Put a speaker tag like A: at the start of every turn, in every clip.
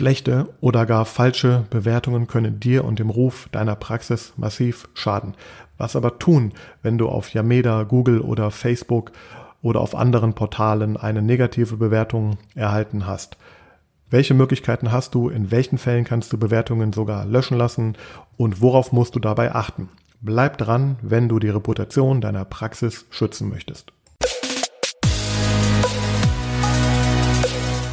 A: Schlechte oder gar falsche Bewertungen können dir und dem Ruf deiner Praxis massiv schaden. Was aber tun, wenn du auf Yameda, Google oder Facebook oder auf anderen Portalen eine negative Bewertung erhalten hast? Welche Möglichkeiten hast du? In welchen Fällen kannst du Bewertungen sogar löschen lassen? Und worauf musst du dabei achten? Bleib dran, wenn du die Reputation deiner Praxis schützen möchtest.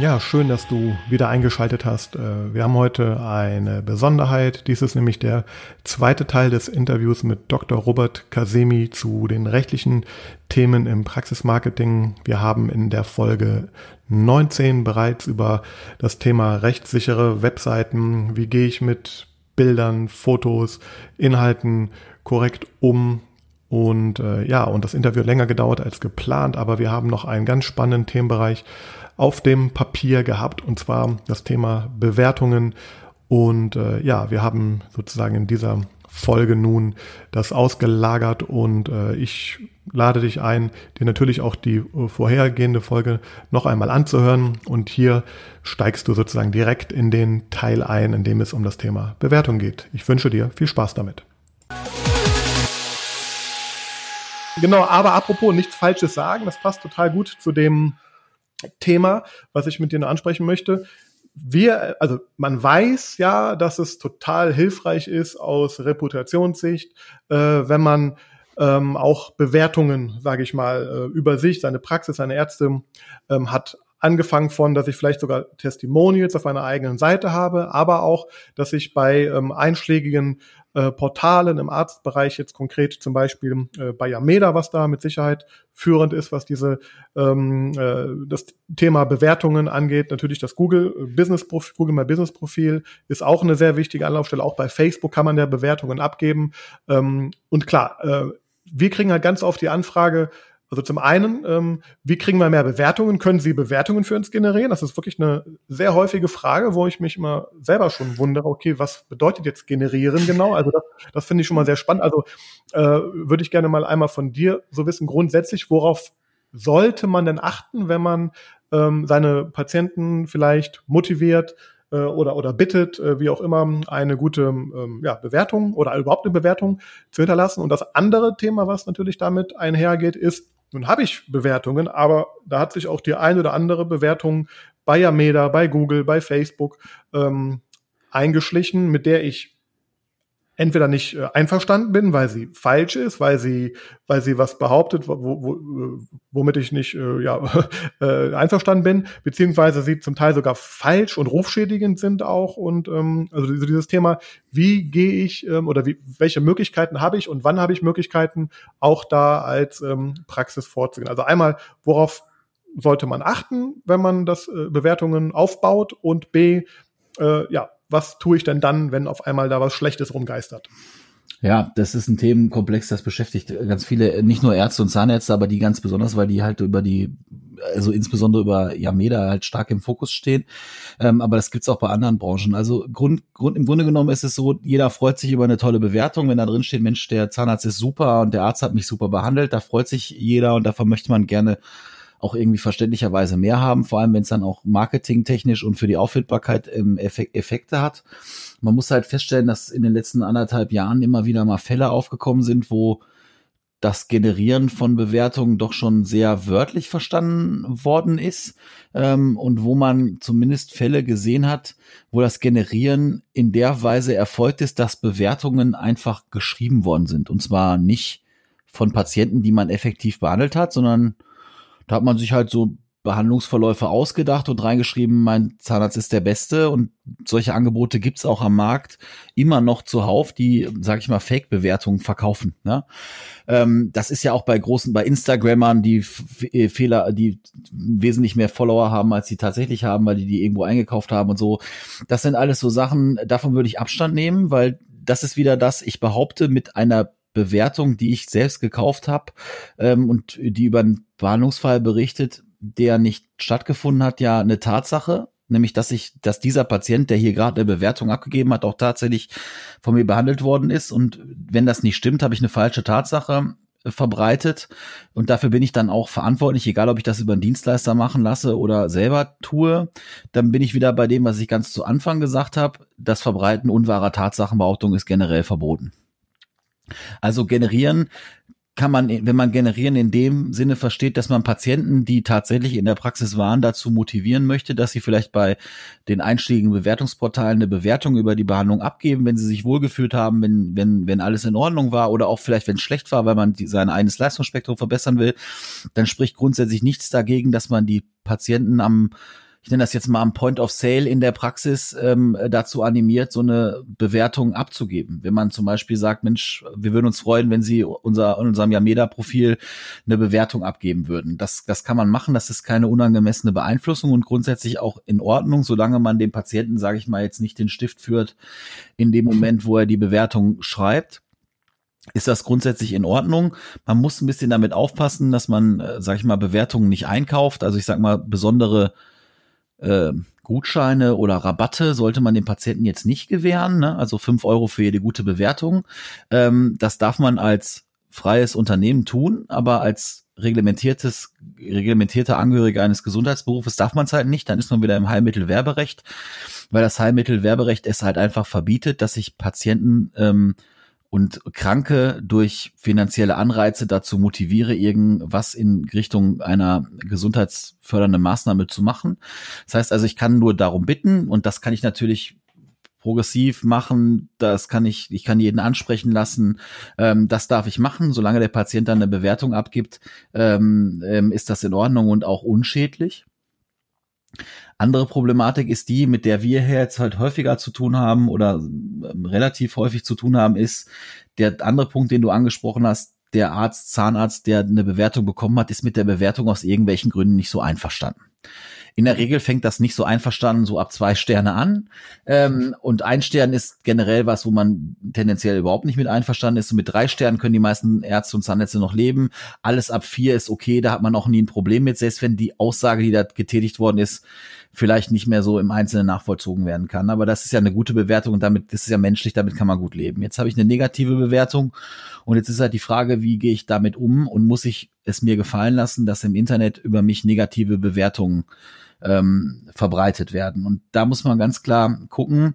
A: Ja, schön, dass du wieder eingeschaltet hast. Äh, wir haben heute eine Besonderheit. Dies ist nämlich der zweite Teil des Interviews mit Dr. Robert Kasemi zu den rechtlichen Themen im Praxismarketing. Wir haben in der Folge 19 bereits über das Thema rechtssichere Webseiten, wie gehe ich mit Bildern, Fotos, Inhalten korrekt um und äh, ja, und das Interview hat länger gedauert als geplant, aber wir haben noch einen ganz spannenden Themenbereich auf dem Papier gehabt, und zwar das Thema Bewertungen. Und äh, ja, wir haben sozusagen in dieser Folge nun das ausgelagert und äh, ich lade dich ein, dir natürlich auch die äh, vorhergehende Folge noch einmal anzuhören und hier steigst du sozusagen direkt in den Teil ein, in dem es um das Thema Bewertung geht. Ich wünsche dir viel Spaß damit. Genau, aber apropos nichts Falsches sagen, das passt total gut zu dem Thema, was ich mit dir noch ansprechen möchte. Wir, also man weiß ja, dass es total hilfreich ist aus Reputationssicht, äh, wenn man ähm, auch Bewertungen, sage ich mal, äh, über sich, seine Praxis, seine Ärzte ähm, hat angefangen von, dass ich vielleicht sogar Testimonials auf meiner eigenen Seite habe, aber auch, dass ich bei ähm, einschlägigen äh, Portalen im Arztbereich jetzt konkret zum Beispiel äh, bei Yameda, was da mit Sicherheit führend ist, was diese ähm, äh, das Thema Bewertungen angeht. Natürlich das Google äh, Business Profil, Google My Business Profil ist auch eine sehr wichtige Anlaufstelle. Auch bei Facebook kann man ja Bewertungen abgeben. Ähm, und klar, äh, wir kriegen halt ganz oft die Anfrage, also zum einen, ähm, wie kriegen wir mehr Bewertungen? Können Sie Bewertungen für uns generieren? Das ist wirklich eine sehr häufige Frage, wo ich mich immer selber schon wundere, okay, was bedeutet jetzt generieren genau? Also das, das finde ich schon mal sehr spannend. Also äh, würde ich gerne mal einmal von dir so wissen, grundsätzlich, worauf sollte man denn achten, wenn man ähm, seine Patienten vielleicht motiviert, äh, oder, oder bittet, äh, wie auch immer, eine gute ähm, ja, Bewertung oder überhaupt eine Bewertung zu hinterlassen. Und das andere Thema, was natürlich damit einhergeht, ist, nun habe ich Bewertungen, aber da hat sich auch die ein oder andere Bewertung bei Yameda, bei Google, bei Facebook ähm, eingeschlichen, mit der ich entweder nicht äh, einverstanden bin, weil sie falsch ist, weil sie, weil sie was behauptet, wo, wo, womit ich nicht äh, ja, äh, einverstanden bin, beziehungsweise sie zum Teil sogar falsch und rufschädigend sind auch. Und ähm, also dieses Thema, wie gehe ich ähm, oder wie, welche Möglichkeiten habe ich und wann habe ich Möglichkeiten, auch da als ähm, Praxis vorzugehen. Also einmal, worauf sollte man achten, wenn man das äh, Bewertungen aufbaut und B, äh, ja, was tue ich denn dann, wenn auf einmal da was Schlechtes rumgeistert?
B: Ja, das ist ein Themenkomplex, das beschäftigt ganz viele, nicht nur Ärzte und Zahnärzte, aber die ganz besonders, weil die halt über die, also insbesondere über Yameda halt stark im Fokus stehen. Ähm, aber das gibt's auch bei anderen Branchen. Also Grund, Grund, im Grunde genommen ist es so, jeder freut sich über eine tolle Bewertung, wenn da drin steht, Mensch, der Zahnarzt ist super und der Arzt hat mich super behandelt, da freut sich jeder und davon möchte man gerne auch irgendwie verständlicherweise mehr haben, vor allem wenn es dann auch marketingtechnisch und für die Auffindbarkeit ähm, Effekte hat. Man muss halt feststellen, dass in den letzten anderthalb Jahren immer wieder mal Fälle aufgekommen sind, wo das Generieren von Bewertungen doch schon sehr wörtlich verstanden worden ist ähm, und wo man zumindest Fälle gesehen hat, wo das Generieren in der Weise erfolgt ist, dass Bewertungen einfach geschrieben worden sind. Und zwar nicht von Patienten, die man effektiv behandelt hat, sondern da hat man sich halt so Behandlungsverläufe ausgedacht und reingeschrieben, mein Zahnarzt ist der Beste und solche Angebote gibt's auch am Markt immer noch zuhauf, die, sag ich mal, Fake-Bewertungen verkaufen. Ne? Ähm, das ist ja auch bei großen, bei Instagrammern, die äh, Fehler, die wesentlich mehr Follower haben, als sie tatsächlich haben, weil die die irgendwo eingekauft haben und so. Das sind alles so Sachen, davon würde ich Abstand nehmen, weil das ist wieder das, ich behaupte, mit einer Bewertung, die ich selbst gekauft habe ähm, und die über einen Behandlungsfall berichtet, der nicht stattgefunden hat, ja eine Tatsache, nämlich dass ich, dass dieser Patient, der hier gerade eine Bewertung abgegeben hat, auch tatsächlich von mir behandelt worden ist. Und wenn das nicht stimmt, habe ich eine falsche Tatsache verbreitet und dafür bin ich dann auch verantwortlich, egal ob ich das über einen Dienstleister machen lasse oder selber tue, dann bin ich wieder bei dem, was ich ganz zu Anfang gesagt habe, das Verbreiten unwahrer Tatsachenbehauptung ist generell verboten. Also generieren kann man, wenn man generieren in dem Sinne versteht, dass man Patienten, die tatsächlich in der Praxis waren, dazu motivieren möchte, dass sie vielleicht bei den einschlägigen Bewertungsportalen eine Bewertung über die Behandlung abgeben, wenn sie sich wohlgefühlt haben, wenn, wenn, wenn alles in Ordnung war oder auch vielleicht, wenn es schlecht war, weil man die, sein eigenes Leistungsspektrum verbessern will, dann spricht grundsätzlich nichts dagegen, dass man die Patienten am ich nenne das jetzt mal am Point of Sale in der Praxis ähm, dazu animiert, so eine Bewertung abzugeben. Wenn man zum Beispiel sagt, Mensch, wir würden uns freuen, wenn Sie unser, unserem Yameda-Profil eine Bewertung abgeben würden. Das, das kann man machen, das ist keine unangemessene Beeinflussung und grundsätzlich auch in Ordnung, solange man dem Patienten, sage ich mal, jetzt nicht den Stift führt in dem Moment, wo er die Bewertung schreibt ist das grundsätzlich in Ordnung. Man muss ein bisschen damit aufpassen, dass man, äh, sag ich mal, Bewertungen nicht einkauft. Also ich sag mal, besondere äh, Gutscheine oder Rabatte sollte man den Patienten jetzt nicht gewähren, ne? also fünf Euro für jede gute Bewertung. Ähm, das darf man als freies Unternehmen tun, aber als reglementiertes, reglementierter Angehöriger eines Gesundheitsberufes darf man es halt nicht, dann ist man wieder im Heilmittelwerberecht, weil das Heilmittelwerberecht es halt einfach verbietet, dass sich Patienten ähm, und Kranke durch finanzielle Anreize dazu motiviere, irgendwas in Richtung einer gesundheitsfördernden Maßnahme zu machen. Das heißt also, ich kann nur darum bitten und das kann ich natürlich progressiv machen, das kann ich, ich kann jeden ansprechen lassen, ähm, das darf ich machen, solange der Patient dann eine Bewertung abgibt, ähm, ähm, ist das in Ordnung und auch unschädlich. Andere Problematik ist die, mit der wir jetzt halt häufiger zu tun haben oder ähm, relativ häufig zu tun haben, ist der andere Punkt, den du angesprochen hast, der Arzt, Zahnarzt, der eine Bewertung bekommen hat, ist mit der Bewertung aus irgendwelchen Gründen nicht so einverstanden. In der Regel fängt das nicht so einverstanden so ab zwei Sterne an. Ähm, und ein Stern ist generell was, wo man tendenziell überhaupt nicht mit einverstanden ist. Und mit drei Sternen können die meisten Ärzte und Zahnärzte noch leben. Alles ab vier ist okay, da hat man auch nie ein Problem mit, selbst wenn die Aussage, die da getätigt worden ist, vielleicht nicht mehr so im Einzelnen nachvollzogen werden kann. Aber das ist ja eine gute Bewertung und damit, das ist ja menschlich, damit kann man gut leben. Jetzt habe ich eine negative Bewertung und jetzt ist halt die Frage, wie gehe ich damit um und muss ich es mir gefallen lassen, dass im Internet über mich negative Bewertungen ähm, verbreitet werden. Und da muss man ganz klar gucken.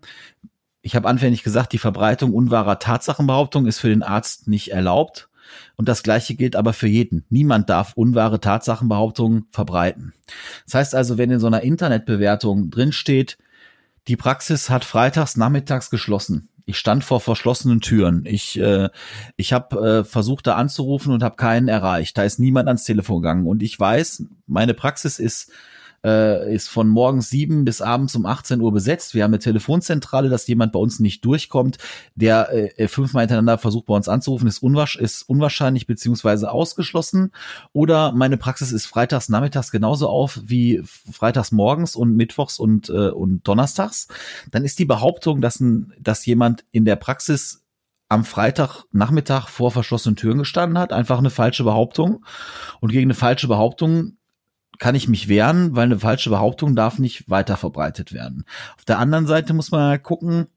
B: Ich habe anfänglich gesagt, die Verbreitung unwahrer Tatsachenbehauptung ist für den Arzt nicht erlaubt. Und das Gleiche gilt aber für jeden. Niemand darf unwahre Tatsachenbehauptungen verbreiten. Das heißt also, wenn in so einer Internetbewertung drin steht, die Praxis hat freitags nachmittags geschlossen. Ich stand vor verschlossenen Türen. Ich, äh, ich habe äh, versucht, da anzurufen und habe keinen erreicht. Da ist niemand ans Telefon gegangen. Und ich weiß, meine Praxis ist äh, ist von morgens sieben bis abends um 18 Uhr besetzt. Wir haben eine Telefonzentrale, dass jemand bei uns nicht durchkommt, der äh, fünfmal hintereinander versucht bei uns anzurufen, ist, unwahrsch ist unwahrscheinlich beziehungsweise ausgeschlossen. Oder meine Praxis ist freitags nachmittags genauso auf wie freitags morgens und mittwochs und, äh, und donnerstags. Dann ist die Behauptung, dass, ein, dass jemand in der Praxis am Freitagnachmittag vor verschlossenen Türen gestanden hat, einfach eine falsche Behauptung. Und gegen eine falsche Behauptung kann ich mich wehren, weil eine falsche Behauptung darf nicht weiter verbreitet werden. Auf der anderen Seite muss man halt gucken,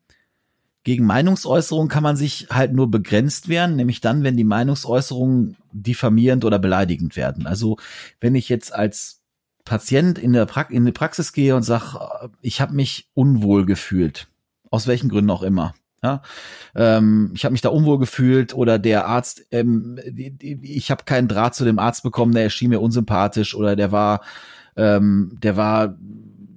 B: gegen Meinungsäußerungen kann man sich halt nur begrenzt wehren, nämlich dann, wenn die Meinungsäußerungen diffamierend oder beleidigend werden. Also wenn ich jetzt als Patient in der, pra in die Praxis gehe und sage, ich habe mich unwohl gefühlt, aus welchen Gründen auch immer, ja, ähm, ich habe mich da unwohl gefühlt oder der Arzt, ähm, ich habe keinen Draht zu dem Arzt bekommen, der erschien mir unsympathisch oder der war, ähm, der war,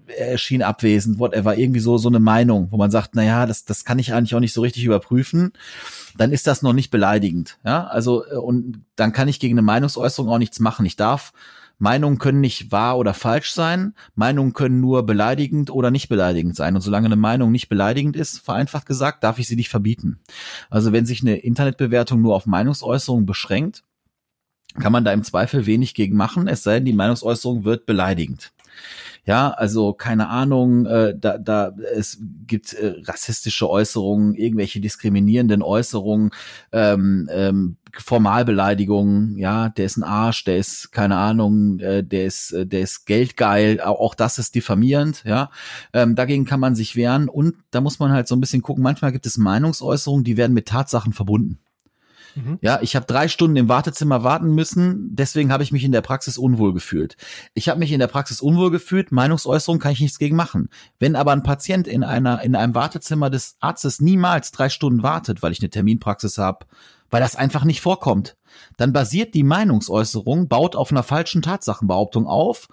B: er erschien abwesend, whatever, irgendwie so so eine Meinung, wo man sagt, na ja, das das kann ich eigentlich auch nicht so richtig überprüfen, dann ist das noch nicht beleidigend, ja, also äh, und dann kann ich gegen eine Meinungsäußerung auch nichts machen. Ich darf Meinungen können nicht wahr oder falsch sein. Meinungen können nur beleidigend oder nicht beleidigend sein. Und solange eine Meinung nicht beleidigend ist, vereinfacht gesagt, darf ich sie nicht verbieten. Also wenn sich eine Internetbewertung nur auf Meinungsäußerungen beschränkt, kann man da im Zweifel wenig gegen machen, es sei denn, die Meinungsäußerung wird beleidigend. Ja, also keine Ahnung, äh, da, da es gibt äh, rassistische Äußerungen, irgendwelche diskriminierenden Äußerungen, ähm, ähm, Formalbeleidigungen, ja, der ist ein Arsch, der ist keine Ahnung, äh, der ist äh, der ist geldgeil, auch das ist diffamierend, ja. Ähm, dagegen kann man sich wehren und da muss man halt so ein bisschen gucken. Manchmal gibt es Meinungsäußerungen, die werden mit Tatsachen verbunden. Mhm. Ja, ich habe drei Stunden im Wartezimmer warten müssen, deswegen habe ich mich in der Praxis unwohl gefühlt. Ich habe mich in der Praxis unwohl gefühlt, Meinungsäußerung kann ich nichts gegen machen. Wenn aber ein Patient in einer in einem Wartezimmer des Arztes niemals drei Stunden wartet, weil ich eine Terminpraxis habe, weil das einfach nicht vorkommt, dann basiert die Meinungsäußerung, baut auf einer falschen Tatsachenbehauptung auf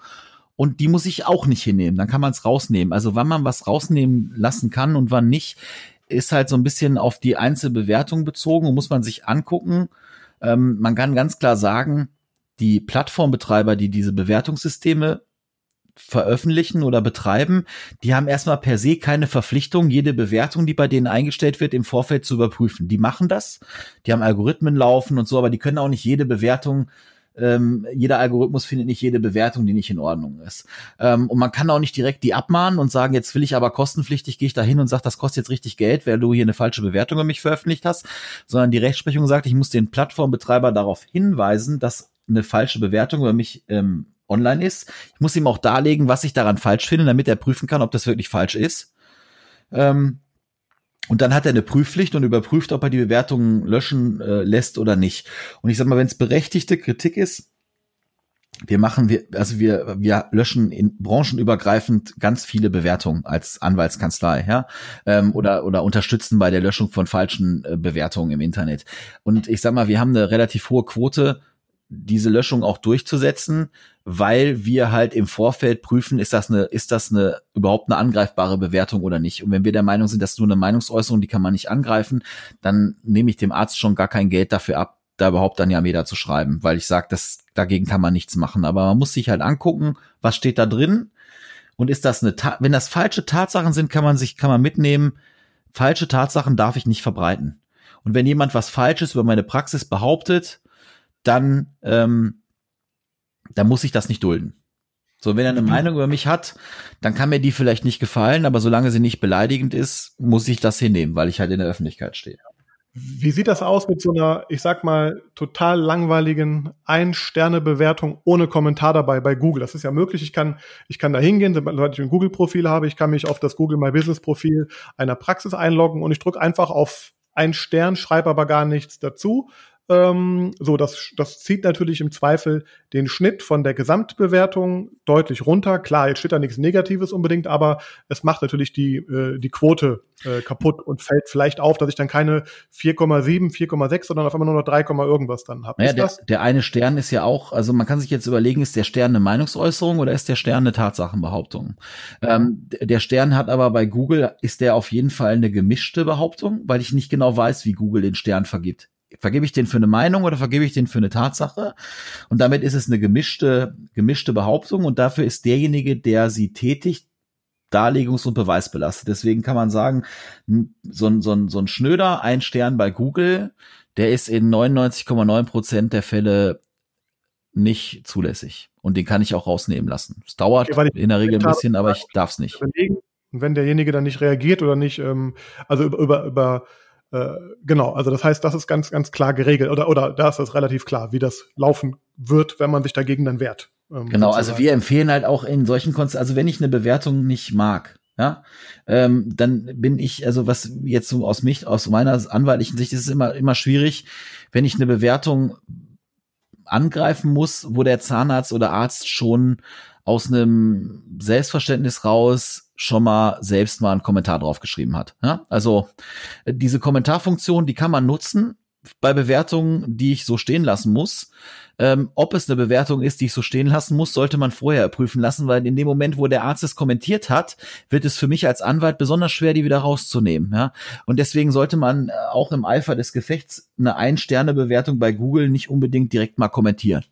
B: und die muss ich auch nicht hinnehmen. Dann kann man es rausnehmen. Also wann man was rausnehmen lassen kann und wann nicht, ist halt so ein bisschen auf die Einzelbewertung bezogen und muss man sich angucken. Ähm, man kann ganz klar sagen, die Plattformbetreiber, die diese Bewertungssysteme veröffentlichen oder betreiben, die haben erstmal per se keine Verpflichtung, jede Bewertung, die bei denen eingestellt wird, im Vorfeld zu überprüfen. Die machen das, die haben Algorithmen laufen und so, aber die können auch nicht jede Bewertung ähm, jeder Algorithmus findet nicht jede Bewertung, die nicht in Ordnung ist. Ähm, und man kann auch nicht direkt die abmahnen und sagen, jetzt will ich aber kostenpflichtig, gehe ich da hin und sage, das kostet jetzt richtig Geld, weil du hier eine falsche Bewertung über mich veröffentlicht hast, sondern die Rechtsprechung sagt, ich muss den Plattformbetreiber darauf hinweisen, dass eine falsche Bewertung über mich ähm, online ist. Ich muss ihm auch darlegen, was ich daran falsch finde, damit er prüfen kann, ob das wirklich falsch ist. Ähm, und dann hat er eine Prüfpflicht und überprüft, ob er die Bewertungen löschen äh, lässt oder nicht. Und ich sag mal, wenn es berechtigte Kritik ist, wir machen, wir, also wir, wir löschen in branchenübergreifend ganz viele Bewertungen als Anwaltskanzlei, ja, ähm, oder oder unterstützen bei der Löschung von falschen äh, Bewertungen im Internet. Und ich sag mal, wir haben eine relativ hohe Quote diese Löschung auch durchzusetzen, weil wir halt im Vorfeld prüfen, ist das eine, ist das eine überhaupt eine angreifbare Bewertung oder nicht. Und wenn wir der Meinung sind, dass nur eine Meinungsäußerung, die kann man nicht angreifen, dann nehme ich dem Arzt schon gar kein Geld dafür ab, da überhaupt dann Yameda zu schreiben, weil ich sage, das dagegen kann man nichts machen. Aber man muss sich halt angucken, was steht da drin und ist das eine, Ta wenn das falsche Tatsachen sind, kann man sich, kann man mitnehmen. Falsche Tatsachen darf ich nicht verbreiten. Und wenn jemand was Falsches über meine Praxis behauptet, dann, ähm, dann muss ich das nicht dulden. So, wenn er eine mhm. Meinung über mich hat, dann kann mir die vielleicht nicht gefallen, aber solange sie nicht beleidigend ist, muss ich das hinnehmen, weil ich halt in der Öffentlichkeit stehe.
A: Wie sieht das aus mit so einer, ich sag mal, total langweiligen Ein-Sterne-Bewertung ohne Kommentar dabei bei Google? Das ist ja möglich. Ich kann, ich kann da hingehen, sobald ich ein Google-Profil habe, ich kann mich auf das Google My Business-Profil einer Praxis einloggen und ich drücke einfach auf ein Stern, schreibe aber gar nichts dazu, ähm, so, das, das zieht natürlich im Zweifel den Schnitt von der Gesamtbewertung deutlich runter. Klar, jetzt steht da nichts Negatives unbedingt, aber es macht natürlich die, äh, die Quote äh, kaputt und fällt vielleicht auf, dass ich dann keine 4,7, 4,6, sondern auf einmal nur noch 3, irgendwas dann habe.
B: Naja, der, der eine Stern ist ja auch, also man kann sich jetzt überlegen, ist der Stern eine Meinungsäußerung oder ist der Stern eine Tatsachenbehauptung? Ähm, der Stern hat aber bei Google, ist der auf jeden Fall eine gemischte Behauptung, weil ich nicht genau weiß, wie Google den Stern vergibt vergebe ich den für eine Meinung oder vergebe ich den für eine Tatsache? Und damit ist es eine gemischte, gemischte Behauptung und dafür ist derjenige, der sie tätigt, Darlegungs- und Beweisbelastet. Deswegen kann man sagen, so ein, so ein, so ein Schnöder, ein Stern bei Google, der ist in 99,9 Prozent der Fälle nicht zulässig. Und den kann ich auch rausnehmen lassen. Es dauert okay, in der Regel ein bisschen, aber ich darf es nicht.
A: wenn derjenige dann nicht reagiert oder nicht, ähm, also über, über, über genau, also das heißt, das ist ganz, ganz klar geregelt oder, oder da ist das relativ klar, wie das laufen wird, wenn man sich dagegen dann wehrt.
B: Ähm, genau, also sozusagen. also wir empfehlen halt auch in solchen Konzerten, also wenn ich eine Bewertung nicht mag, ja, ähm, dann bin ich, also was jetzt so aus mich, aus meiner anwaltlichen Sicht ist es immer, immer schwierig, wenn ich eine Bewertung angreifen muss, wo der Zahnarzt oder Arzt schon aus einem Selbstverständnis raus schon mal selbst mal einen Kommentar draufgeschrieben hat. Ja? Also äh, diese Kommentarfunktion, die kann man nutzen bei Bewertungen, die ich so stehen lassen muss. Ähm, ob es eine Bewertung ist, die ich so stehen lassen muss, sollte man vorher prüfen lassen, weil in dem Moment, wo der Arzt es kommentiert hat, wird es für mich als Anwalt besonders schwer, die wieder rauszunehmen. Ja? Und deswegen sollte man äh, auch im Eifer des Gefechts eine Ein-Sterne-Bewertung bei Google nicht unbedingt direkt mal kommentieren.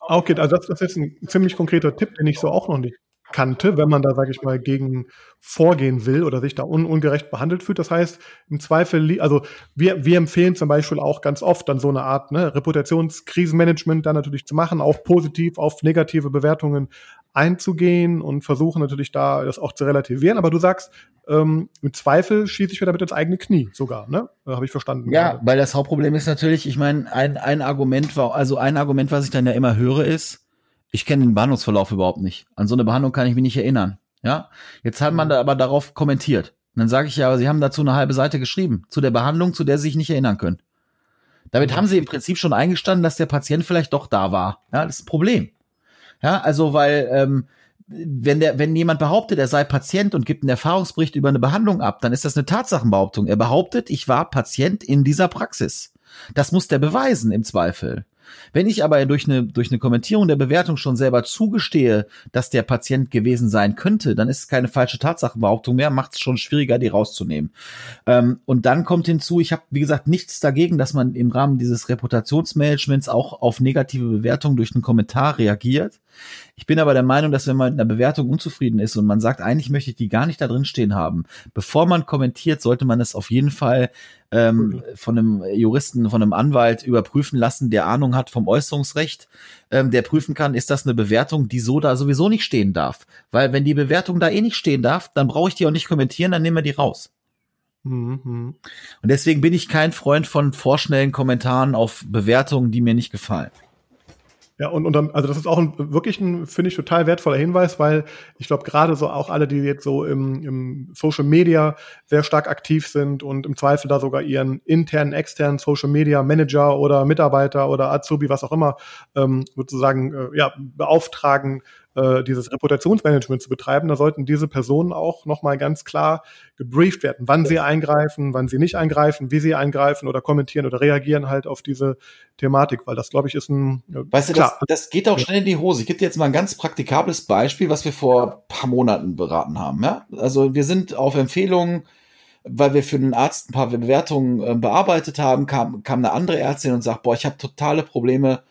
A: Okay, also das, ist ein ziemlich konkreter Tipp, den ich so auch noch nicht kannte, wenn man da, sage ich mal, gegen vorgehen will oder sich da un ungerecht behandelt fühlt. Das heißt, im Zweifel, also wir, wir empfehlen zum Beispiel auch ganz oft dann so eine Art ne, Reputationskrisenmanagement da natürlich zu machen, auch positiv auf negative Bewertungen einzugehen und versuchen natürlich da das auch zu relativieren. Aber du sagst, ähm, im Zweifel schieße ich mir damit ins eigene Knie sogar, ne? Äh, Habe ich verstanden.
B: Ja, gerade. weil das Hauptproblem ist natürlich, ich meine, ein, ein Argument war, also ein Argument, was ich dann ja immer höre, ist, ich kenne den Behandlungsverlauf überhaupt nicht. An so eine Behandlung kann ich mich nicht erinnern. Ja, jetzt hat man mhm. da aber darauf kommentiert. Und dann sage ich ja, aber Sie haben dazu eine halbe Seite geschrieben, zu der Behandlung, zu der Sie sich nicht erinnern können. Damit mhm. haben Sie im Prinzip schon eingestanden, dass der Patient vielleicht doch da war. Ja, das ist ein Problem. Ja, also weil ähm, wenn der, wenn jemand behauptet, er sei Patient und gibt einen Erfahrungsbericht über eine Behandlung ab, dann ist das eine Tatsachenbehauptung. Er behauptet, ich war Patient in dieser Praxis. Das muss der beweisen im Zweifel. Wenn ich aber durch eine, durch eine Kommentierung der Bewertung schon selber zugestehe, dass der Patient gewesen sein könnte, dann ist es keine falsche Tatsachenbehauptung mehr, macht es schon schwieriger, die rauszunehmen. Ähm, und dann kommt hinzu, ich habe, wie gesagt, nichts dagegen, dass man im Rahmen dieses Reputationsmanagements auch auf negative Bewertungen durch einen Kommentar reagiert. Ich bin aber der Meinung, dass wenn man mit einer Bewertung unzufrieden ist und man sagt, eigentlich möchte ich die gar nicht da drin stehen haben, bevor man kommentiert, sollte man es auf jeden Fall ähm, von einem Juristen, von einem Anwalt überprüfen lassen, der Ahnung hat vom Äußerungsrecht, ähm, der prüfen kann, ist das eine Bewertung, die so da sowieso nicht stehen darf. Weil wenn die Bewertung da eh nicht stehen darf, dann brauche ich die auch nicht kommentieren, dann nehmen wir die raus. Mhm. Und deswegen bin ich kein Freund von vorschnellen Kommentaren auf Bewertungen, die mir nicht gefallen.
A: Ja, und, und dann, also das ist auch ein, wirklich ein, finde ich, total wertvoller Hinweis, weil ich glaube, gerade so auch alle, die jetzt so im, im Social Media sehr stark aktiv sind und im Zweifel da sogar ihren internen, externen Social Media Manager oder Mitarbeiter oder Azubi, was auch immer, ähm, sozusagen äh, ja, beauftragen, äh, dieses Reputationsmanagement zu betreiben, da sollten diese Personen auch nochmal ganz klar gebrieft werden, wann sie eingreifen, wann sie nicht eingreifen, wie sie eingreifen oder kommentieren oder reagieren halt auf diese Thematik, weil das, glaube ich, ist ein.
B: Äh, weißt du, das, das geht auch schnell in die Hose. Ich gebe dir jetzt mal ein ganz praktikables Beispiel, was wir vor paar Monaten beraten haben. Ja? Also wir sind auf Empfehlungen weil wir für den Arzt ein paar Bewertungen äh, bearbeitet haben, kam, kam eine andere Ärztin und sagt, boah, ich habe totale Probleme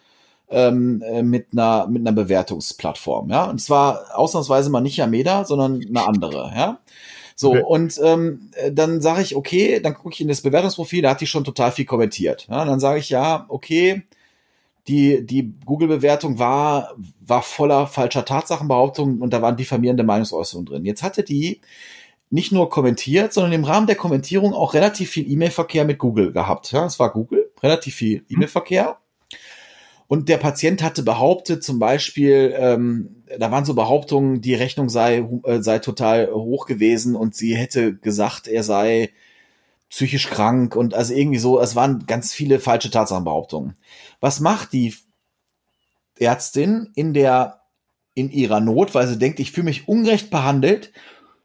B: ähm, äh, mit einer mit einer Bewertungsplattform, ja. Und zwar ausnahmsweise mal nicht Yameda, sondern eine andere, ja. So, okay. und ähm, dann sage ich, okay, dann gucke ich in das Bewertungsprofil, da hat die schon total viel kommentiert. Ja, dann sage ich, ja, okay, die, die Google-Bewertung war, war voller falscher Tatsachenbehauptungen und da waren diffamierende Meinungsäußerungen drin. Jetzt hatte die nicht nur kommentiert, sondern im Rahmen der Kommentierung auch relativ viel E-Mail-Verkehr mit Google gehabt. Ja, es war Google, relativ viel mhm. E-Mail-Verkehr. Und der Patient hatte behauptet, zum Beispiel, ähm, da waren so Behauptungen, die Rechnung sei, äh, sei total hoch gewesen und sie hätte gesagt, er sei psychisch krank und also irgendwie so, es waren ganz viele falsche Tatsachenbehauptungen. Was macht die Ärztin in der, in ihrer Not, weil sie denkt, ich fühle mich ungerecht behandelt,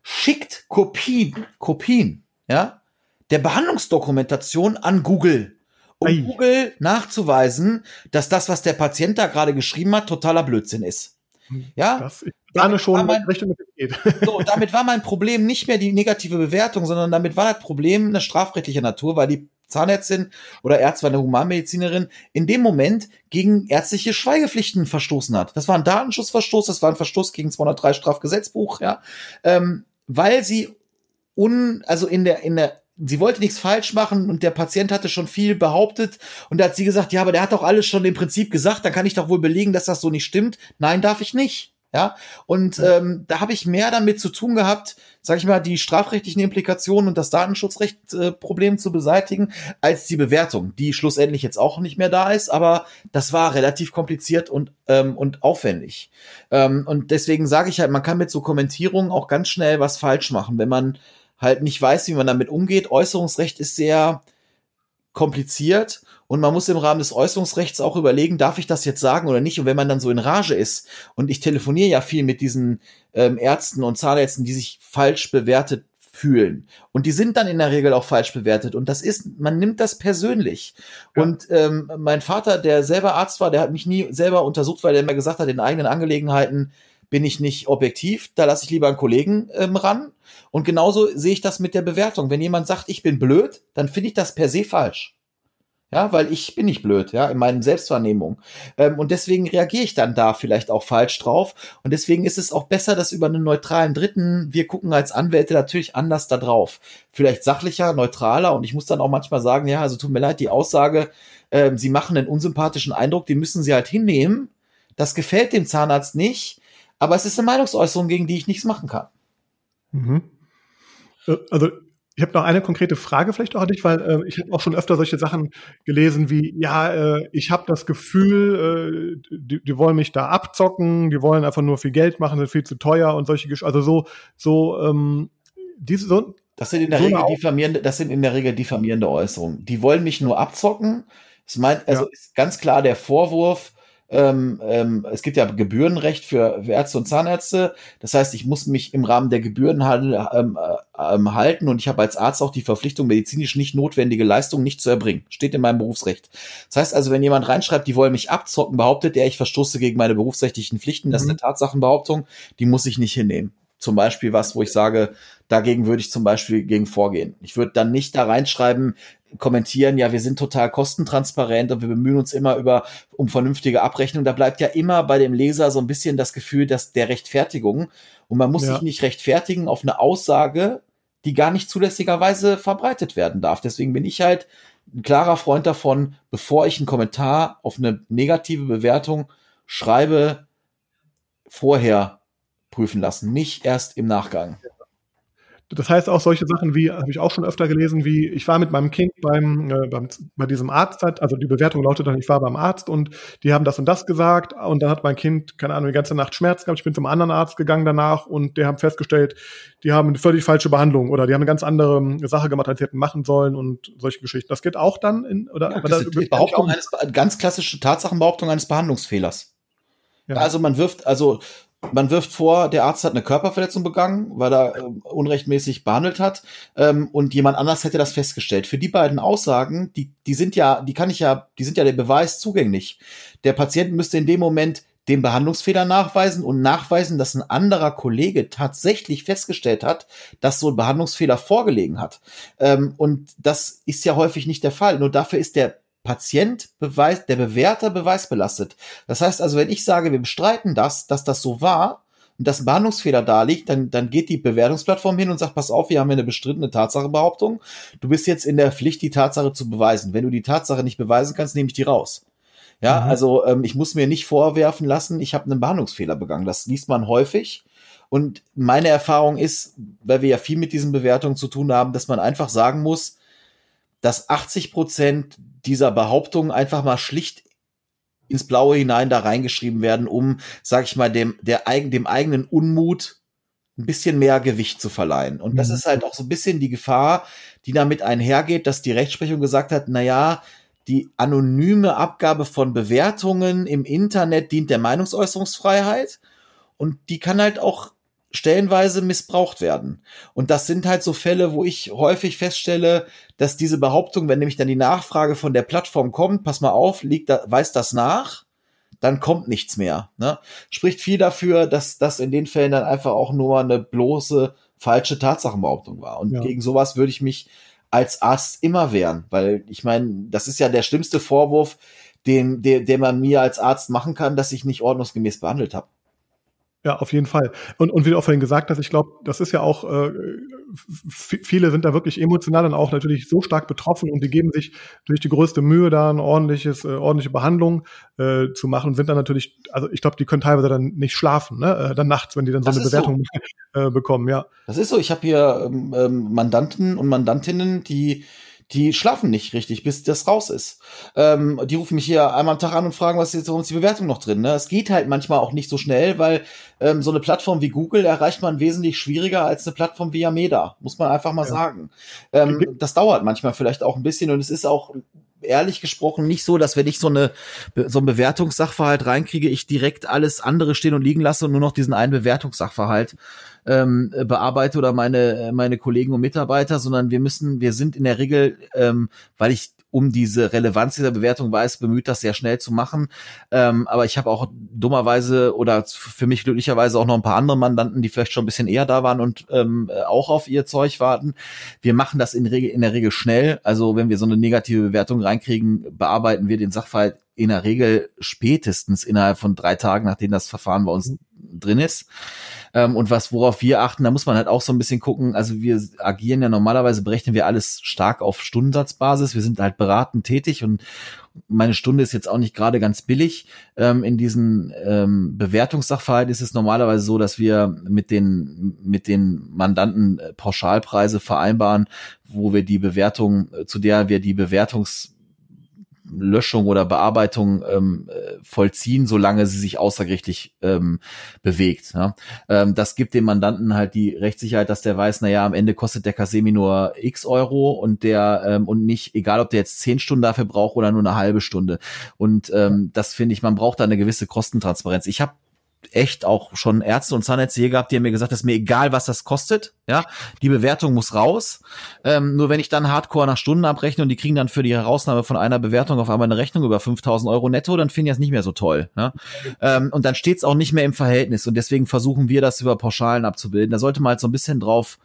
B: schickt Kopien, Kopien, ja, der Behandlungsdokumentation an Google um Ei. Google nachzuweisen, dass das, was der Patient da gerade geschrieben hat, totaler Blödsinn ist.
A: Hm, ja, das, damit schon mein, Richtung
B: geht. So, damit war mein Problem nicht mehr die negative Bewertung, sondern damit war das Problem eine strafrechtliche Natur, weil die Zahnärztin oder Ärztin, eine Humanmedizinerin, in dem Moment gegen ärztliche Schweigepflichten verstoßen hat. Das war ein Datenschutzverstoß, das war ein Verstoß gegen 203 Strafgesetzbuch, ja, ähm, weil sie un, also in der in der sie wollte nichts falsch machen und der Patient hatte schon viel behauptet und da hat sie gesagt, ja, aber der hat doch alles schon im Prinzip gesagt, dann kann ich doch wohl belegen, dass das so nicht stimmt. Nein, darf ich nicht. Ja, und ähm, da habe ich mehr damit zu tun gehabt, sage ich mal, die strafrechtlichen Implikationen und das Datenschutzrecht-Problem äh, zu beseitigen, als die Bewertung, die schlussendlich jetzt auch nicht mehr da ist, aber das war relativ kompliziert und, ähm, und aufwendig. Ähm, und deswegen sage ich halt, man kann mit so Kommentierungen auch ganz schnell was falsch machen, wenn man halt nicht weiß, wie man damit umgeht. Äußerungsrecht ist sehr kompliziert und man muss im Rahmen des Äußerungsrechts auch überlegen, darf ich das jetzt sagen oder nicht? Und wenn man dann so in Rage ist und ich telefoniere ja viel mit diesen ähm, Ärzten und Zahnärzten, die sich falsch bewertet fühlen. Und die sind dann in der Regel auch falsch bewertet. Und das ist, man nimmt das persönlich. Ja. Und ähm, mein Vater, der selber Arzt war, der hat mich nie selber untersucht, weil er mir gesagt hat, in eigenen Angelegenheiten bin ich nicht objektiv, da lasse ich lieber einen Kollegen ähm, ran. Und genauso sehe ich das mit der Bewertung. Wenn jemand sagt, ich bin blöd, dann finde ich das per se falsch. Ja, weil ich bin nicht blöd, ja, in meinen Selbstwahrnehmungen. Ähm, und deswegen reagiere ich dann da vielleicht auch falsch drauf. Und deswegen ist es auch besser, dass über einen neutralen Dritten, wir gucken als Anwälte natürlich anders da drauf. Vielleicht sachlicher, neutraler. Und ich muss dann auch manchmal sagen, ja, also tut mir leid, die Aussage, äh, sie machen einen unsympathischen Eindruck, den müssen sie halt hinnehmen. Das gefällt dem Zahnarzt nicht aber es ist eine Meinungsäußerung, gegen die ich nichts machen kann.
A: Mhm. Äh, also ich habe noch eine konkrete Frage vielleicht auch an dich, weil äh, ich habe auch schon öfter solche Sachen gelesen wie, ja, äh, ich habe das Gefühl, äh, die, die wollen mich da abzocken, die wollen einfach nur viel Geld machen, sind viel zu teuer und solche Gesch also so so ähm, diese so
B: das sind in der so Regel diffamierende, das sind in der Regel diffamierende Äußerungen. Die wollen mich nur abzocken. Das meint, also ja. ist ganz klar der Vorwurf, ähm, ähm, es gibt ja Gebührenrecht für, Ärzte und Zahnärzte. Das heißt, ich muss mich im Rahmen der Gebühren ähm, äh, ähm, halten und ich habe als Arzt auch die Verpflichtung, medizinisch nicht notwendige Leistungen nicht zu erbringen. Steht in meinem Berufsrecht. Das heißt also, wenn jemand reinschreibt, die wollen mich abzocken, behauptet er, ich verstoße gegen meine berufsrechtlichen Pflichten. Das mhm. ist eine Tatsachenbehauptung, die muss ich nicht hinnehmen zum Beispiel was, wo ich sage, dagegen würde ich zum Beispiel gegen vorgehen. Ich würde dann nicht da reinschreiben, kommentieren, ja, wir sind total kostentransparent und wir bemühen uns immer über um vernünftige Abrechnung. Da bleibt ja immer bei dem Leser so ein bisschen das Gefühl, dass der Rechtfertigung und man muss ja. sich nicht rechtfertigen auf eine Aussage, die gar nicht zulässigerweise verbreitet werden darf. Deswegen bin ich halt ein klarer Freund davon, bevor ich einen Kommentar auf eine negative Bewertung schreibe, vorher prüfen lassen, nicht erst im Nachgang.
A: Das heißt auch solche Sachen wie, habe ich auch schon öfter gelesen, wie ich war mit meinem Kind beim, äh, beim bei diesem Arzt, also die Bewertung lautet dann, ich war beim Arzt und die haben das und das gesagt und dann hat mein Kind, keine Ahnung, die ganze Nacht Schmerz gehabt. Ich bin zum anderen Arzt gegangen danach und die haben festgestellt, die haben eine völlig falsche Behandlung oder die haben eine ganz andere Sache gemacht, als sie hätten machen sollen und solche Geschichten. Das geht auch dann in, oder? Ja,
B: das ist die Behauptung eines, ganz klassische Tatsachenbehauptung eines Behandlungsfehlers. Ja. Also man wirft, also man wirft vor, der Arzt hat eine Körperverletzung begangen, weil er äh, unrechtmäßig behandelt hat, ähm, und jemand anders hätte das festgestellt. Für die beiden Aussagen, die, die sind ja, die kann ich ja, die sind ja der Beweis zugänglich. Der Patient müsste in dem Moment den Behandlungsfehler nachweisen und nachweisen, dass ein anderer Kollege tatsächlich festgestellt hat, dass so ein Behandlungsfehler vorgelegen hat. Ähm, und das ist ja häufig nicht der Fall. Nur dafür ist der Patient beweist, der Bewerter beweisbelastet. Das heißt also, wenn ich sage, wir bestreiten das, dass das so war und dass ein Behandlungsfehler da liegt, dann, dann geht die Bewertungsplattform hin und sagt, pass auf, wir haben hier eine bestrittene Tatsachebehauptung. Du bist jetzt in der Pflicht, die Tatsache zu beweisen. Wenn du die Tatsache nicht beweisen kannst, nehme ich die raus. Ja, mhm. also ähm, ich muss mir nicht vorwerfen lassen, ich habe einen Behandlungsfehler begangen. Das liest man häufig. Und meine Erfahrung ist, weil wir ja viel mit diesen Bewertungen zu tun haben, dass man einfach sagen muss, dass 80 Prozent dieser Behauptungen einfach mal schlicht ins Blaue hinein da reingeschrieben werden, um, sag ich mal, dem, der, dem eigenen Unmut ein bisschen mehr Gewicht zu verleihen. Und das mhm. ist halt auch so ein bisschen die Gefahr, die damit einhergeht, dass die Rechtsprechung gesagt hat, na ja, die anonyme Abgabe von Bewertungen im Internet dient der Meinungsäußerungsfreiheit. Und die kann halt auch stellenweise missbraucht werden. Und das sind halt so Fälle, wo ich häufig feststelle, dass diese Behauptung, wenn nämlich dann die Nachfrage von der Plattform kommt, pass mal auf, liegt da, weiß das nach, dann kommt nichts mehr. Ne? Spricht viel dafür, dass das in den Fällen dann einfach auch nur eine bloße falsche Tatsachenbehauptung war. Und ja. gegen sowas würde ich mich als Arzt immer wehren, weil ich meine, das ist ja der schlimmste Vorwurf, den, den, den man mir als Arzt machen kann, dass ich nicht ordnungsgemäß behandelt habe.
A: Ja, auf jeden Fall. Und, und wie du auch vorhin gesagt hast, ich glaube, das ist ja auch, äh, viele sind da wirklich emotional und auch natürlich so stark betroffen und die geben sich durch die größte Mühe, da eine ordentliches, äh, ordentliche Behandlung äh, zu machen und sind dann natürlich, also ich glaube, die können teilweise dann nicht schlafen, ne? äh, dann nachts, wenn die dann so das eine Bewertung so. äh, bekommen, ja.
B: Das ist so. Ich habe hier ähm, ähm, Mandanten und Mandantinnen, die die schlafen nicht richtig, bis das raus ist. Ähm, die rufen mich hier einmal am Tag an und fragen, was ist jetzt, warum ist die Bewertung noch drin? Ne? Es geht halt manchmal auch nicht so schnell, weil ähm, so eine Plattform wie Google erreicht man wesentlich schwieriger als eine Plattform wie Yameda, muss man einfach mal ja. sagen. Ähm, das dauert manchmal vielleicht auch ein bisschen und es ist auch ehrlich gesprochen nicht so, dass wenn ich so eine so ein Bewertungssachverhalt reinkriege, ich direkt alles andere stehen und liegen lasse und nur noch diesen einen Bewertungssachverhalt ähm, bearbeite oder meine meine Kollegen und Mitarbeiter, sondern wir müssen, wir sind in der Regel, ähm, weil ich um diese Relevanz dieser Bewertung weiß, bemüht, das sehr schnell zu machen. Ähm, aber ich habe auch dummerweise oder für mich glücklicherweise auch noch ein paar andere Mandanten, die vielleicht schon ein bisschen eher da waren und ähm, auch auf ihr Zeug warten. Wir machen das in, Regel, in der Regel schnell. Also wenn wir so eine negative Bewertung reinkriegen, bearbeiten wir den Sachverhalt in der Regel spätestens innerhalb von drei Tagen, nachdem das Verfahren bei uns drin ist. Ähm, und was, worauf wir achten, da muss man halt auch so ein bisschen gucken. Also wir agieren ja normalerweise, berechnen wir alles stark auf Stundensatzbasis. Wir sind halt beratend tätig und meine Stunde ist jetzt auch nicht gerade ganz billig. Ähm, in diesen ähm, Bewertungssachverhalt ist es normalerweise so, dass wir mit den, mit den Mandanten äh, Pauschalpreise vereinbaren, wo wir die Bewertung, äh, zu der wir die Bewertungs Löschung oder Bearbeitung ähm, äh, vollziehen, solange sie sich außergerichtlich ähm, bewegt. Ja? Ähm, das gibt dem Mandanten halt die Rechtssicherheit, dass der weiß, na ja, am Ende kostet der Kasemi nur x Euro und der ähm, und nicht, egal ob der jetzt zehn Stunden dafür braucht oder nur eine halbe Stunde. Und ähm, das finde ich, man braucht da eine gewisse Kostentransparenz. Ich habe echt auch schon Ärzte und Zahnärzte hier gehabt, die haben mir gesagt, es ist mir egal, was das kostet. Ja, die Bewertung muss raus. Ähm, nur wenn ich dann Hardcore nach Stunden abrechne und die kriegen dann für die Herausnahme von einer Bewertung auf einmal eine Rechnung über 5000 Euro netto, dann finde ich das nicht mehr so toll. Ja? Ähm, und dann steht es auch nicht mehr im Verhältnis. Und deswegen versuchen wir das über Pauschalen abzubilden. Da sollte man halt so ein bisschen drauf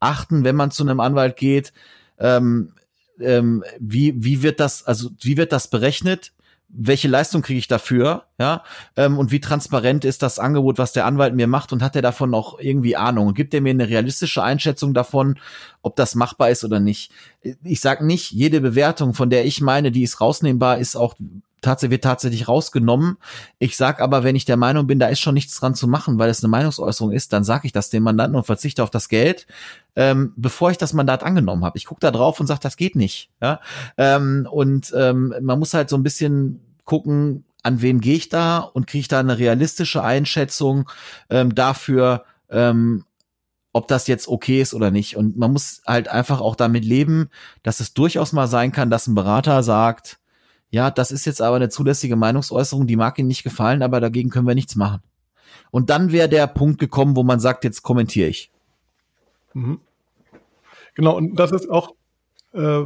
B: achten, wenn man zu einem Anwalt geht. Ähm, ähm, wie, wie wird das, also wie wird das berechnet? Welche Leistung kriege ich dafür, ja, ähm, und wie transparent ist das Angebot, was der Anwalt mir macht? Und hat er davon noch irgendwie Ahnung? Gibt er mir eine realistische Einschätzung davon, ob das machbar ist oder nicht. Ich sag nicht, jede Bewertung, von der ich meine, die ist rausnehmbar, ist auch tatsächlich wird tatsächlich rausgenommen. Ich sag aber, wenn ich der Meinung bin, da ist schon nichts dran zu machen, weil es eine Meinungsäußerung ist, dann sage ich das dem Mandanten und verzichte auf das Geld, ähm, bevor ich das Mandat angenommen habe. Ich gucke da drauf und sage, das geht nicht. Ja? Ähm, und ähm, man muss halt so ein bisschen gucken, an wen gehe ich da und kriege ich da eine realistische Einschätzung ähm, dafür, ähm, ob das jetzt okay ist oder nicht. Und man muss halt einfach auch damit leben, dass es durchaus mal sein kann, dass ein Berater sagt, ja, das ist jetzt aber eine zulässige Meinungsäußerung, die mag Ihnen nicht gefallen, aber dagegen können wir nichts machen. Und dann wäre der Punkt gekommen, wo man sagt, jetzt kommentiere ich.
A: Mhm. Genau, und das ist auch äh,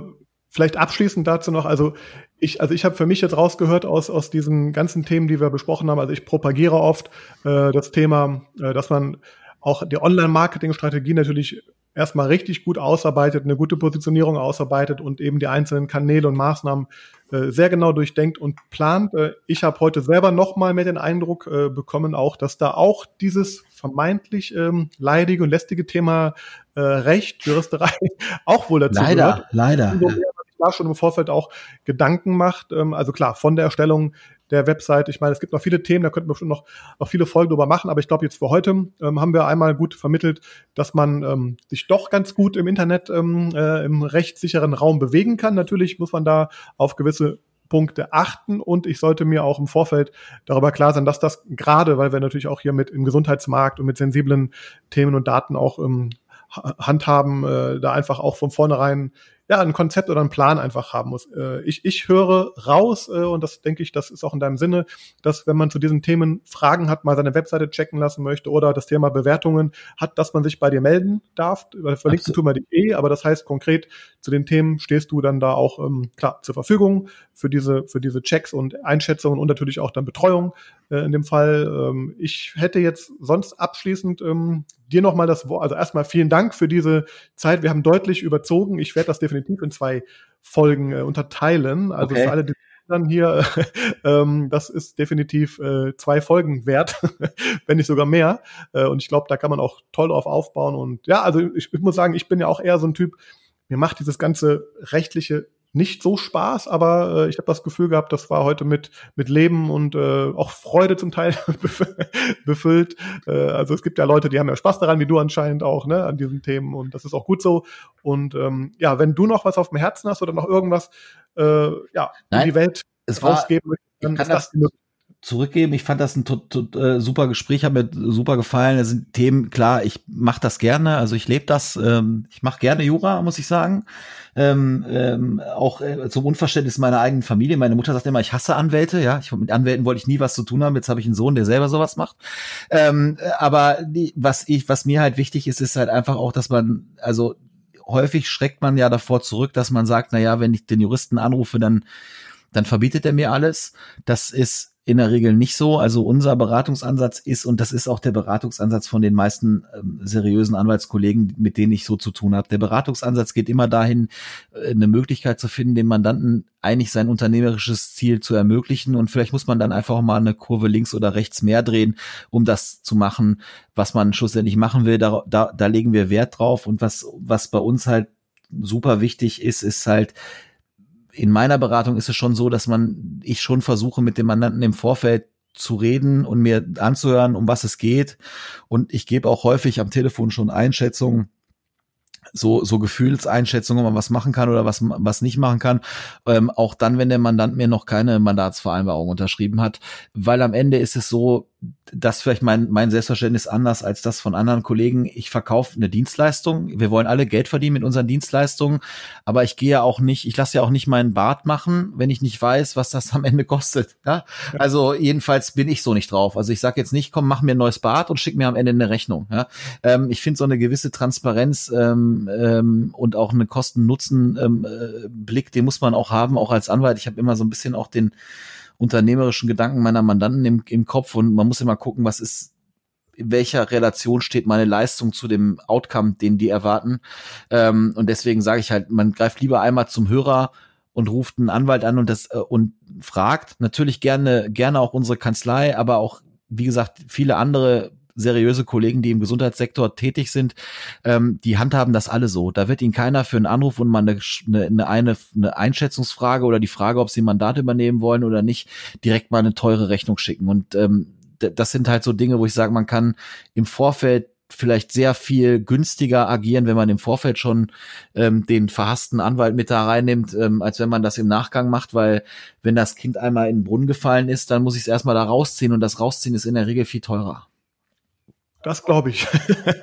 A: vielleicht abschließend dazu noch, also ich, also ich habe für mich jetzt rausgehört aus, aus diesen ganzen Themen, die wir besprochen haben, also ich propagiere oft äh, das Thema, äh, dass man auch die Online-Marketing-Strategie natürlich erstmal richtig gut ausarbeitet, eine gute Positionierung ausarbeitet und eben die einzelnen Kanäle und Maßnahmen äh, sehr genau durchdenkt und plant. Äh, ich habe heute selber nochmal mehr den Eindruck äh, bekommen, auch, dass da auch dieses vermeintlich ähm, leidige und lästige Thema äh, Recht, Juristerei auch wohl dazu
B: leider,
A: gehört.
B: Leider, leider
A: da schon im Vorfeld auch Gedanken macht. Ähm, also klar, von der Erstellung der Website. Ich meine, es gibt noch viele Themen, da könnten wir bestimmt noch, noch viele Folgen drüber machen, aber ich glaube, jetzt für heute ähm, haben wir einmal gut vermittelt, dass man ähm, sich doch ganz gut im Internet ähm, äh, im rechtssicheren Raum bewegen kann. Natürlich muss man da auf gewisse Punkte achten und ich sollte mir auch im Vorfeld darüber klar sein, dass das gerade, weil wir natürlich auch hier mit im Gesundheitsmarkt und mit sensiblen Themen und Daten auch ähm, handhaben, äh, da einfach auch von vornherein ja, ein Konzept oder ein Plan einfach haben muss. Äh, ich, ich höre raus, äh, und das denke ich, das ist auch in deinem Sinne, dass wenn man zu diesen Themen Fragen hat, mal seine Webseite checken lassen möchte oder das Thema Bewertungen hat, dass man sich bei dir melden darf. Verlinken tun wir dich eh, aber das heißt konkret, zu den Themen stehst du dann da auch ähm, klar zur Verfügung für diese, für diese Checks und Einschätzungen und natürlich auch dann Betreuung äh, in dem Fall. Ähm, ich hätte jetzt sonst abschließend ähm, dir nochmal das Wort, also erstmal vielen Dank für diese Zeit. Wir haben deutlich überzogen. Ich werde das definitiv in zwei Folgen äh, unterteilen. Also okay. für alle, die dann hier, ähm, das ist definitiv äh, zwei Folgen wert, wenn nicht sogar mehr. Äh, und ich glaube, da kann man auch toll drauf aufbauen. Und ja, also ich, ich muss sagen, ich bin ja auch eher so ein Typ, mir macht dieses ganze rechtliche nicht so Spaß, aber äh, ich habe das Gefühl gehabt, das war heute mit mit Leben und äh, auch Freude zum Teil befüllt. Äh, also es gibt ja Leute, die haben ja Spaß daran, wie du anscheinend auch, ne, an diesen Themen und das ist auch gut so. Und ähm, ja, wenn du noch was auf dem Herzen hast oder noch irgendwas, äh, ja,
B: Nein,
A: in die Welt
B: es rausgeben möchtest, dann ist das, das zurückgeben. Ich fand das ein äh, super Gespräch, hat mir super gefallen. Es sind Themen, klar, ich mache das gerne, also ich lebe das. Ähm, ich mache gerne Jura, muss ich sagen. Ähm, ähm, auch äh, zum Unverständnis meiner eigenen Familie. Meine Mutter sagt immer, ich hasse Anwälte. Ja, ich, mit Anwälten wollte ich nie was zu tun haben. Jetzt habe ich einen Sohn, der selber sowas macht. Ähm, aber die, was ich, was mir halt wichtig ist, ist halt einfach auch, dass man, also häufig schreckt man ja davor zurück, dass man sagt, na ja, wenn ich den Juristen anrufe, dann dann verbietet er mir alles. Das ist in der Regel nicht so. Also unser Beratungsansatz ist, und das ist auch der Beratungsansatz von den meisten ähm, seriösen Anwaltskollegen, mit denen ich so zu tun habe. Der Beratungsansatz geht immer dahin, äh, eine Möglichkeit zu finden, dem Mandanten eigentlich sein unternehmerisches Ziel zu ermöglichen. Und vielleicht muss man dann einfach mal eine Kurve links oder rechts mehr drehen, um das zu machen, was man schlussendlich machen will. Da, da, da legen wir Wert drauf. Und was, was bei uns halt super wichtig ist, ist halt, in meiner Beratung ist es schon so, dass man, ich schon versuche, mit dem Mandanten im Vorfeld zu reden und mir anzuhören, um was es geht. Und ich gebe auch häufig am Telefon schon Einschätzungen, so, so Gefühlseinschätzungen, ob man was machen kann oder was, was nicht machen kann. Ähm, auch dann, wenn der Mandant mir noch keine Mandatsvereinbarung unterschrieben hat. Weil am Ende ist es so, das vielleicht mein, mein Selbstverständnis anders als das von anderen Kollegen. Ich verkaufe eine Dienstleistung. Wir wollen alle Geld verdienen mit unseren Dienstleistungen, aber ich gehe ja auch nicht, ich lasse ja auch nicht meinen Bart machen, wenn ich nicht weiß, was das am Ende kostet. Ja? Also jedenfalls bin ich so nicht drauf. Also ich sage jetzt nicht, komm, mach mir ein neues Bart und schick mir am Ende eine Rechnung. Ja? Ähm, ich finde so eine gewisse Transparenz ähm, ähm, und auch eine Kosten-Nutzen-Blick, ähm, äh, den muss man auch haben, auch als Anwalt. Ich habe immer so ein bisschen auch den unternehmerischen Gedanken meiner Mandanten im, im Kopf und man muss immer gucken, was ist in welcher Relation steht meine Leistung zu dem Outcome, den die erwarten. Ähm, und deswegen sage ich halt, man greift lieber einmal zum Hörer und ruft einen Anwalt an und das äh, und fragt natürlich gerne gerne auch unsere Kanzlei, aber auch wie gesagt viele andere seriöse Kollegen, die im Gesundheitssektor tätig sind, ähm, die handhaben das alle so. Da wird ihnen keiner für einen Anruf und mal eine, eine, eine, eine Einschätzungsfrage oder die Frage, ob sie ein Mandat übernehmen wollen oder nicht, direkt mal eine teure Rechnung schicken. Und ähm, das sind halt so Dinge, wo ich sage, man kann im Vorfeld vielleicht sehr viel günstiger agieren, wenn man im Vorfeld schon ähm, den verhassten Anwalt mit da reinnimmt, ähm, als wenn man das im Nachgang macht, weil wenn das Kind einmal in den Brunnen gefallen ist, dann muss ich es erstmal da rausziehen und das Rausziehen ist in der Regel viel teurer.
A: Das glaube ich.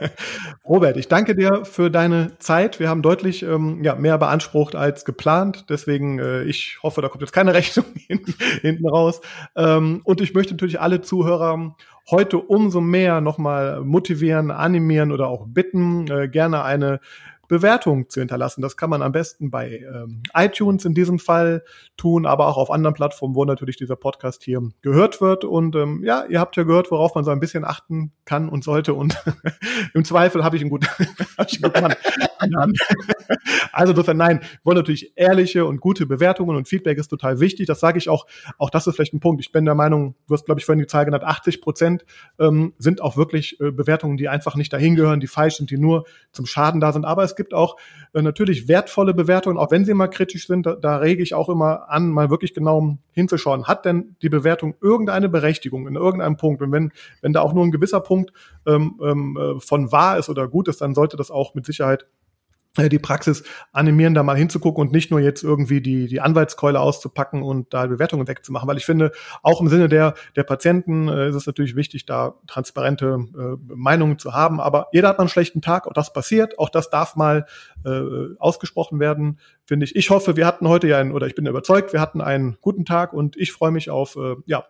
A: Robert, ich danke dir für deine Zeit. Wir haben deutlich ähm, ja, mehr beansprucht als geplant. Deswegen, äh, ich hoffe, da kommt jetzt keine Rechnung hinten raus. Ähm, und ich möchte natürlich alle Zuhörer heute umso mehr nochmal motivieren, animieren oder auch bitten, äh, gerne eine Bewertung zu hinterlassen. Das kann man am besten bei ähm, iTunes in diesem Fall tun, aber auch auf anderen Plattformen, wo natürlich dieser Podcast hier gehört wird. Und ähm, ja, ihr habt ja gehört, worauf man so ein bisschen achten kann und sollte. Und im Zweifel habe ich einen guten, Mann. also insofern, nein, wir wollen natürlich ehrliche und gute Bewertungen und Feedback ist total wichtig. Das sage ich auch. Auch das ist vielleicht ein Punkt. Ich bin der Meinung, du hast, glaube ich, vorhin die Zahl genannt, 80 Prozent ähm, sind auch wirklich äh, Bewertungen, die einfach nicht dahin gehören, die falsch sind, die nur zum Schaden da sind. Aber es gibt auch äh, natürlich wertvolle Bewertungen, auch wenn sie mal kritisch sind. Da, da rege ich auch immer an, mal wirklich genau hinzuschauen. Hat denn die Bewertung irgendeine Berechtigung in irgendeinem Punkt? Und wenn, wenn da auch nur ein gewisser Punkt ähm, ähm, äh, von wahr ist oder gut ist, dann sollte das auch mit Sicherheit die Praxis animieren, da mal hinzugucken und nicht nur jetzt irgendwie die, die Anwaltskeule auszupacken und da Bewertungen wegzumachen. Weil ich finde, auch im Sinne der, der Patienten äh, ist es natürlich wichtig, da transparente äh, Meinungen zu haben. Aber jeder hat mal einen schlechten Tag, auch das passiert, auch das darf mal äh, ausgesprochen werden, finde ich. Ich hoffe, wir hatten heute ja einen, oder ich bin überzeugt, wir hatten einen guten Tag und ich freue mich auf äh, ja,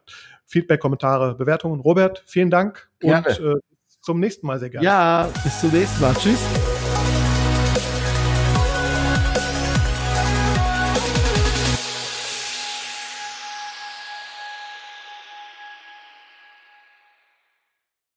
A: Feedback, Kommentare, Bewertungen. Robert, vielen Dank
B: gerne.
A: und äh, zum nächsten Mal sehr gerne.
B: Ja, bis zum nächsten Mal. Tschüss.